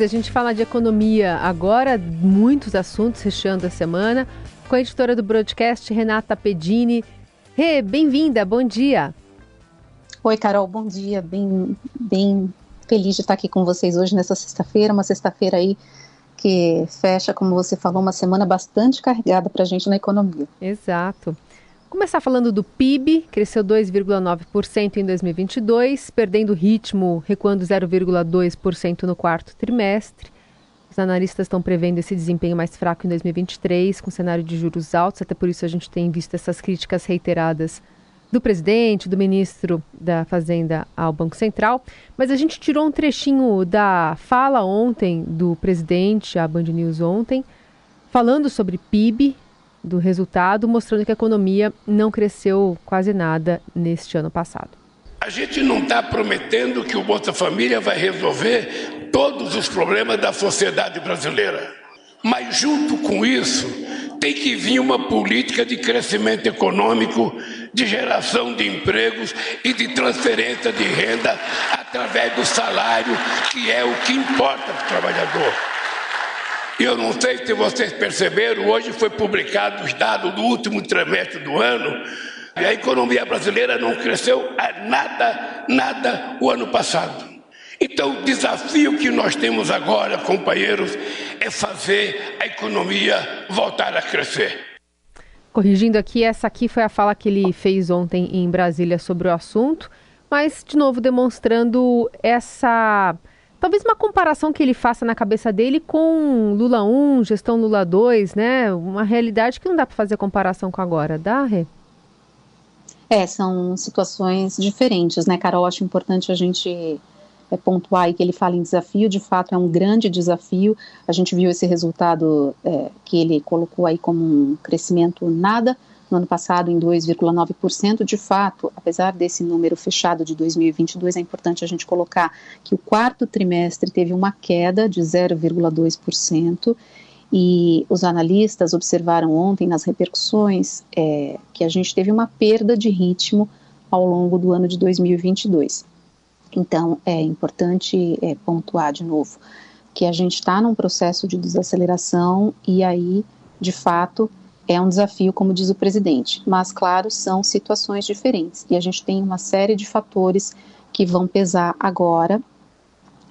A gente fala de economia agora, muitos assuntos recheando a semana, com a editora do broadcast, Renata Pedini. Rê, bem-vinda, bom dia. Oi, Carol, bom dia. Bem, bem feliz de estar aqui com vocês hoje nessa sexta-feira, uma sexta-feira aí que fecha, como você falou, uma semana bastante carregada para a gente na economia. Exato. Começar falando do PIB, cresceu 2,9% em 2022, perdendo ritmo, recuando 0,2% no quarto trimestre. Os analistas estão prevendo esse desempenho mais fraco em 2023, com cenário de juros altos, até por isso a gente tem visto essas críticas reiteradas do presidente, do ministro da Fazenda ao Banco Central. Mas a gente tirou um trechinho da fala ontem do presidente, a Band News ontem, falando sobre PIB, do resultado, mostrando que a economia não cresceu quase nada neste ano passado. A gente não está prometendo que o Bolsa Família vai resolver todos os problemas da sociedade brasileira. Mas, junto com isso, tem que vir uma política de crescimento econômico, de geração de empregos e de transferência de renda através do salário, que é o que importa para o trabalhador. E eu não sei se vocês perceberam, hoje foi publicado os dados do último trimestre do ano, e a economia brasileira não cresceu nada, nada o ano passado. Então, o desafio que nós temos agora, companheiros, é fazer a economia voltar a crescer. Corrigindo aqui, essa aqui foi a fala que ele fez ontem em Brasília sobre o assunto, mas, de novo, demonstrando essa Talvez uma comparação que ele faça na cabeça dele com Lula 1, gestão Lula 2, né? Uma realidade que não dá para fazer comparação com agora, dá, Rê? É, são situações diferentes, né, Carol? Acho importante a gente é, pontuar aí que ele fala em desafio, de fato é um grande desafio. A gente viu esse resultado é, que ele colocou aí como um crescimento nada no ano passado em 2,9%. De fato, apesar desse número fechado de 2022, é importante a gente colocar que o quarto trimestre teve uma queda de 0,2%. E os analistas observaram ontem nas repercussões é, que a gente teve uma perda de ritmo ao longo do ano de 2022. Então, é importante é, pontuar de novo que a gente está num processo de desaceleração e aí, de fato, é um desafio, como diz o presidente, mas, claro, são situações diferentes e a gente tem uma série de fatores que vão pesar agora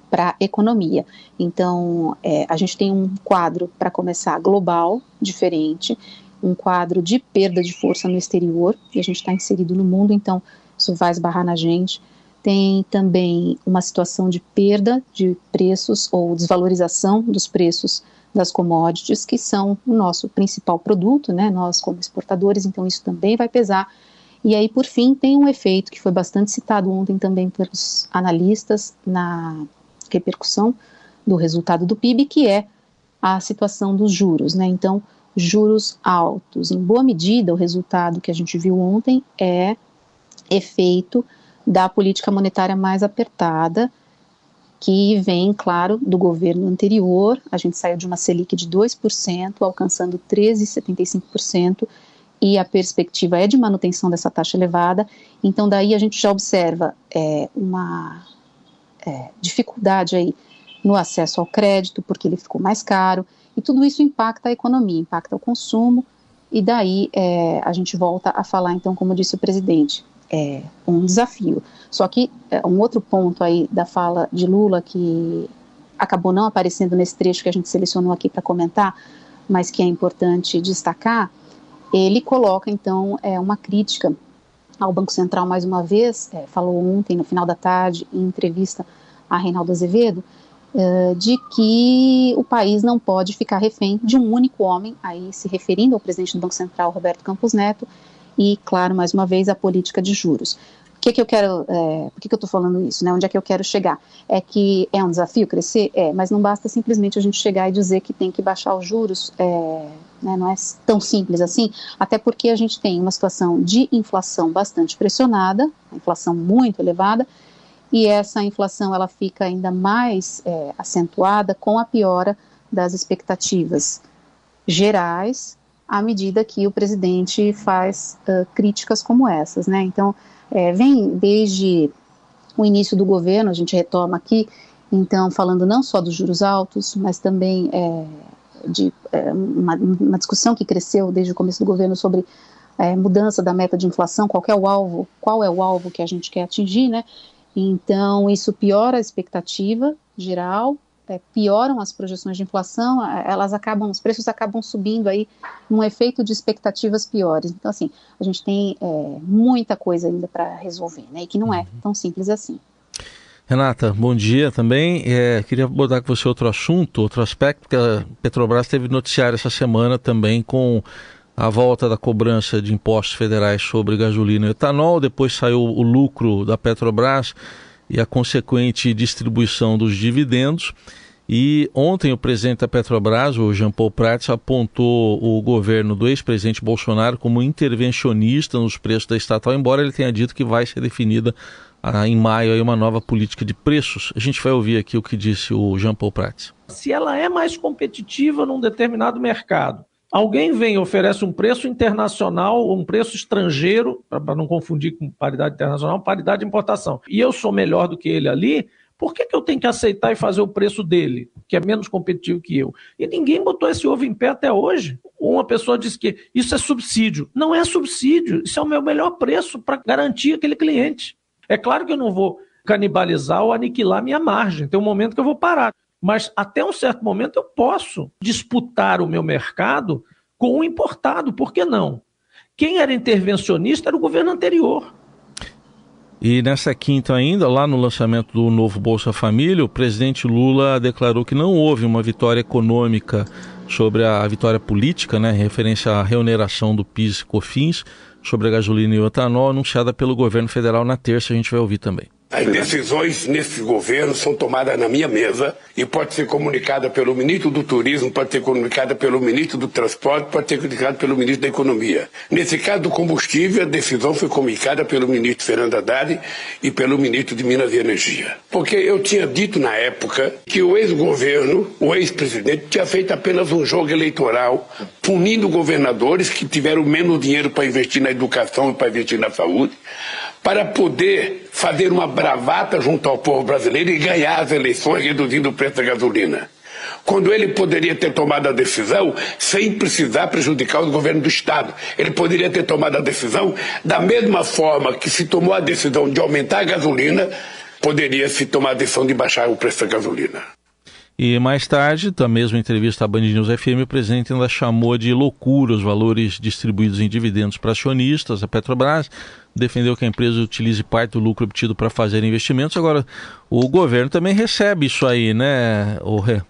para a economia. Então, é, a gente tem um quadro, para começar, global, diferente, um quadro de perda de força no exterior, e a gente está inserido no mundo, então isso vai esbarrar na gente. Tem também uma situação de perda de preços ou desvalorização dos preços das commodities, que são o nosso principal produto, né, nós como exportadores, então isso também vai pesar. E aí, por fim, tem um efeito que foi bastante citado ontem também pelos analistas na repercussão do resultado do PIB, que é a situação dos juros, né? Então, juros altos. Em boa medida, o resultado que a gente viu ontem é efeito da política monetária mais apertada, que vem, claro, do governo anterior. A gente saiu de uma Selic de 2%, alcançando 13,75%, e a perspectiva é de manutenção dessa taxa elevada. Então, daí a gente já observa é, uma é, dificuldade aí no acesso ao crédito, porque ele ficou mais caro, e tudo isso impacta a economia, impacta o consumo, e daí é, a gente volta a falar, então, como disse o presidente, é um desafio. Só que é, um outro ponto aí da fala de Lula que acabou não aparecendo nesse trecho que a gente selecionou aqui para comentar, mas que é importante destacar, ele coloca então é, uma crítica ao Banco Central mais uma vez, é, falou ontem no final da tarde em entrevista a Reinaldo Azevedo, é, de que o país não pode ficar refém de um único homem, aí se referindo ao presidente do Banco Central, Roberto Campos Neto, e, claro, mais uma vez, a política de juros. O que, que eu quero, é, por que, que eu estou falando isso, né? Onde é que eu quero chegar? É que é um desafio crescer? É, mas não basta simplesmente a gente chegar e dizer que tem que baixar os juros, é, né, não é tão simples assim, até porque a gente tem uma situação de inflação bastante pressionada, inflação muito elevada, e essa inflação ela fica ainda mais é, acentuada com a piora das expectativas gerais à medida que o presidente faz uh, críticas como essas, né? Então, é, vem desde o início do governo, a gente retoma aqui, Então, falando não só dos juros altos, mas também é, de é, uma, uma, discussão que cresceu desde o começo do governo sobre é, mudança da meta de inflação, qual é o alvo, qual é o alvo que a gente quer atingir, né? Então, isso piora a expectativa geral, é, pioram as projeções de inflação, elas acabam, os preços acabam subindo aí num efeito de expectativas piores. Então, assim, a gente tem é, muita coisa ainda para resolver, né? E que não é uhum. tão simples assim. Renata, bom dia também. É, queria abordar com você outro assunto, outro aspecto, porque a Petrobras teve noticiário essa semana também com a volta da cobrança de impostos federais sobre gasolina e etanol. Depois saiu o lucro da Petrobras e a consequente distribuição dos dividendos. E ontem o presidente da Petrobras, o Jean Paul Prats, apontou o governo do ex-presidente Bolsonaro como intervencionista nos preços da estatal, embora ele tenha dito que vai ser definida ah, em maio aí uma nova política de preços. A gente vai ouvir aqui o que disse o Jean Paul Prats. Se ela é mais competitiva num determinado mercado, alguém vem e oferece um preço internacional um preço estrangeiro, para não confundir com paridade internacional, paridade de importação, e eu sou melhor do que ele ali, por que, que eu tenho que aceitar e fazer o preço dele, que é menos competitivo que eu? E ninguém botou esse ovo em pé até hoje. Uma pessoa disse que isso é subsídio. Não é subsídio, isso é o meu melhor preço para garantir aquele cliente. É claro que eu não vou canibalizar ou aniquilar minha margem. Tem um momento que eu vou parar. Mas até um certo momento eu posso disputar o meu mercado com o importado. Por que não? Quem era intervencionista era o governo anterior. E nessa quinta ainda, lá no lançamento do novo Bolsa Família, o presidente Lula declarou que não houve uma vitória econômica sobre a vitória política, né, referência à reoneração do PIS e COFINS, sobre a gasolina e o etanol anunciada pelo governo federal na terça, a gente vai ouvir também. As decisões nesse governo são tomadas na minha mesa e pode ser comunicada pelo ministro do Turismo, pode ser comunicada pelo ministro do Transporte, pode ser comunicada pelo ministro da Economia. Nesse caso do combustível, a decisão foi comunicada pelo ministro Fernando Haddad e pelo ministro de Minas e Energia. Porque eu tinha dito na época que o ex-governo, o ex-presidente, tinha feito apenas um jogo eleitoral, punindo governadores que tiveram menos dinheiro para investir na educação e para investir na saúde, para poder fazer uma bravata junto ao povo brasileiro e ganhar as eleições reduzindo o preço da gasolina. Quando ele poderia ter tomado a decisão sem precisar prejudicar o governo do Estado. Ele poderia ter tomado a decisão da mesma forma que se tomou a decisão de aumentar a gasolina, poderia se tomar a decisão de baixar o preço da gasolina. E mais tarde, da mesma entrevista à Band News FM, o presidente ainda chamou de loucura os valores distribuídos em dividendos para acionistas, a Petrobras, defendeu que a empresa utilize parte do lucro obtido para fazer investimentos. Agora, o governo também recebe isso aí, né, o Rê?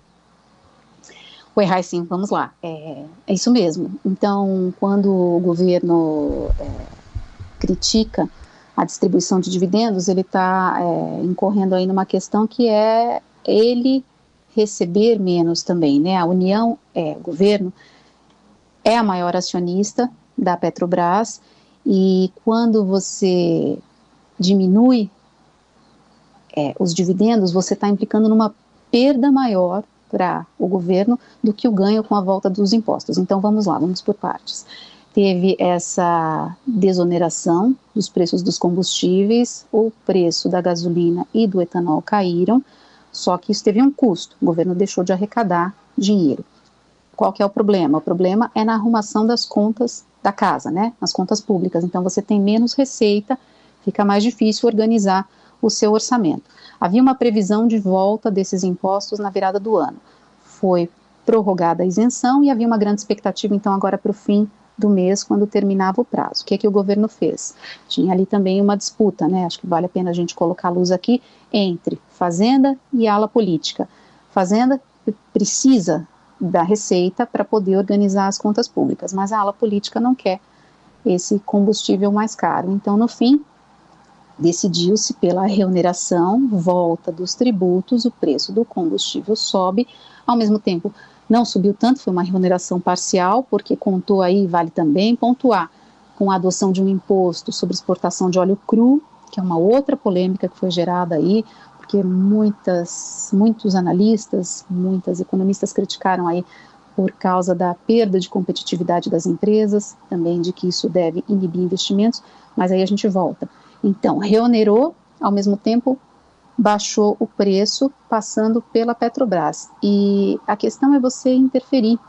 Oi, Rai, sim, vamos lá. É, é, isso mesmo. Então, quando o governo é, critica a distribuição de dividendos, ele está é, incorrendo aí numa questão que é ele receber menos também, né? A União, é, o governo, é a maior acionista da Petrobras e quando você diminui é, os dividendos, você está implicando numa perda maior para o governo do que o ganho com a volta dos impostos. Então vamos lá, vamos por partes. Teve essa desoneração dos preços dos combustíveis, o preço da gasolina e do etanol caíram, só que isso teve um custo. O governo deixou de arrecadar dinheiro. Qual que é o problema? O problema é na arrumação das contas da casa, né? Nas contas públicas. Então você tem menos receita, fica mais difícil organizar o seu orçamento. Havia uma previsão de volta desses impostos na virada do ano. Foi prorrogada a isenção e havia uma grande expectativa, então, agora para o fim do mês, quando terminava o prazo. O que, é que o governo fez? Tinha ali também uma disputa, né? Acho que vale a pena a gente colocar a luz aqui entre Fazenda e ala política. Fazenda precisa da Receita para poder organizar as contas públicas, mas a ala política não quer esse combustível mais caro. Então, no fim, decidiu-se pela remuneração, volta dos tributos, o preço do combustível sobe, ao mesmo tempo não subiu tanto, foi uma remuneração parcial, porque contou aí, vale também pontuar, com a adoção de um imposto sobre exportação de óleo cru, que é uma outra polêmica que foi gerada aí, porque muitas, muitos analistas, muitas economistas criticaram aí por causa da perda de competitividade das empresas, também de que isso deve inibir investimentos, mas aí a gente volta. Então, reonerou, ao mesmo tempo baixou o preço passando pela Petrobras. E a questão é você interferir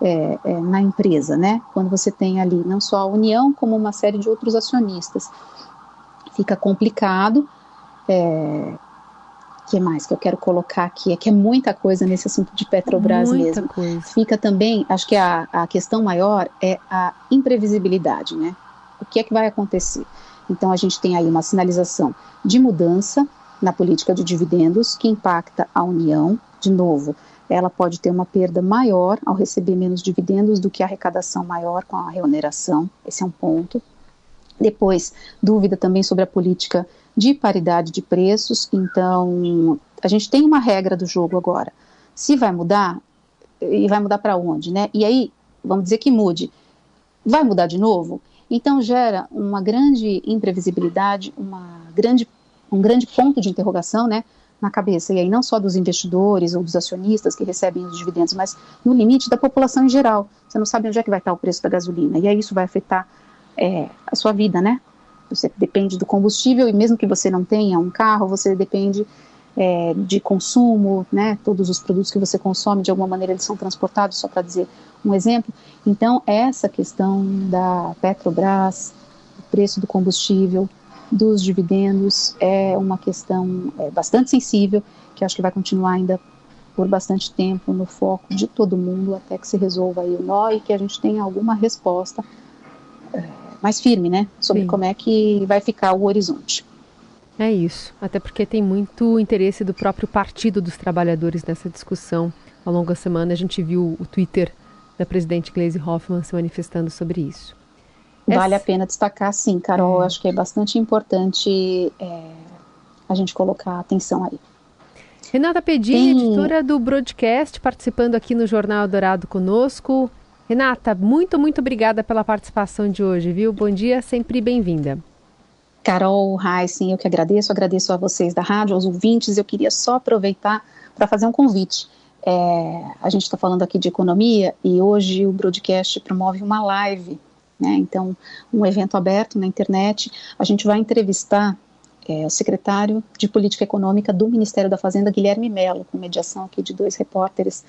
é, é, na empresa, né? Quando você tem ali não só a União, como uma série de outros acionistas. Fica complicado. É, que mais que eu quero colocar aqui? É que é muita coisa nesse assunto de Petrobras muita mesmo. Coisa. Fica também, acho que a, a questão maior é a imprevisibilidade, né? O que é que vai acontecer? Então a gente tem aí uma sinalização de mudança na política de dividendos que impacta a União. De novo, ela pode ter uma perda maior ao receber menos dividendos do que a arrecadação maior com a remuneração. Esse é um ponto. Depois, dúvida também sobre a política de paridade de preços. Então, a gente tem uma regra do jogo agora. Se vai mudar, e vai mudar para onde, né? E aí, vamos dizer que mude. Vai mudar de novo? Então gera uma grande imprevisibilidade, uma grande, um grande ponto de interrogação, né? na cabeça, e aí não só dos investidores ou dos acionistas que recebem os dividendos, mas no limite da população em geral. Você não sabe onde é que vai estar o preço da gasolina, e aí isso vai afetar é, a sua vida, né? Você depende do combustível, e mesmo que você não tenha um carro, você depende é, de consumo, né? Todos os produtos que você consome, de alguma maneira, eles são transportados, só para dizer um exemplo. Então, essa questão da Petrobras, o preço do combustível, dos dividendos é uma questão é, bastante sensível, que acho que vai continuar ainda por bastante tempo no foco de todo mundo até que se resolva aí o nó e que a gente tenha alguma resposta é, mais firme, né, sobre Sim. como é que vai ficar o horizonte. É isso, até porque tem muito interesse do próprio Partido dos Trabalhadores nessa discussão. Ao longo da semana a gente viu o Twitter da presidente Gleisi Hoffmann se manifestando sobre isso. Vale a pena destacar, sim, Carol. É. Acho que é bastante importante é, a gente colocar atenção aí. Renata Pedini, Tem... editora do Broadcast, participando aqui no Jornal Dourado conosco. Renata, muito, muito obrigada pela participação de hoje, viu? Bom dia, sempre bem-vinda. Carol, sim, eu que agradeço, agradeço a vocês da rádio, aos ouvintes. Eu queria só aproveitar para fazer um convite. É, a gente está falando aqui de economia e hoje o Broadcast promove uma live né? Então, um evento aberto na internet. A gente vai entrevistar é, o secretário de Política Econômica do Ministério da Fazenda, Guilherme Mello, com mediação aqui de dois repórteres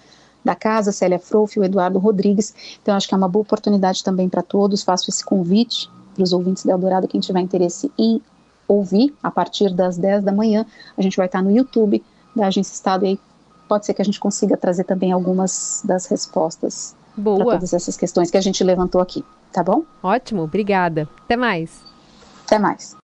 da casa, Célia Frouf e o Eduardo Rodrigues. Então, acho que é uma boa oportunidade também para todos. Faço esse convite para os ouvintes da Eldorado, quem tiver interesse em ouvir, a partir das 10 da manhã. A gente vai estar no YouTube da Agência Estado e aí pode ser que a gente consiga trazer também algumas das respostas para todas essas questões que a gente levantou aqui. Tá bom? Ótimo, obrigada. Até mais. Até mais.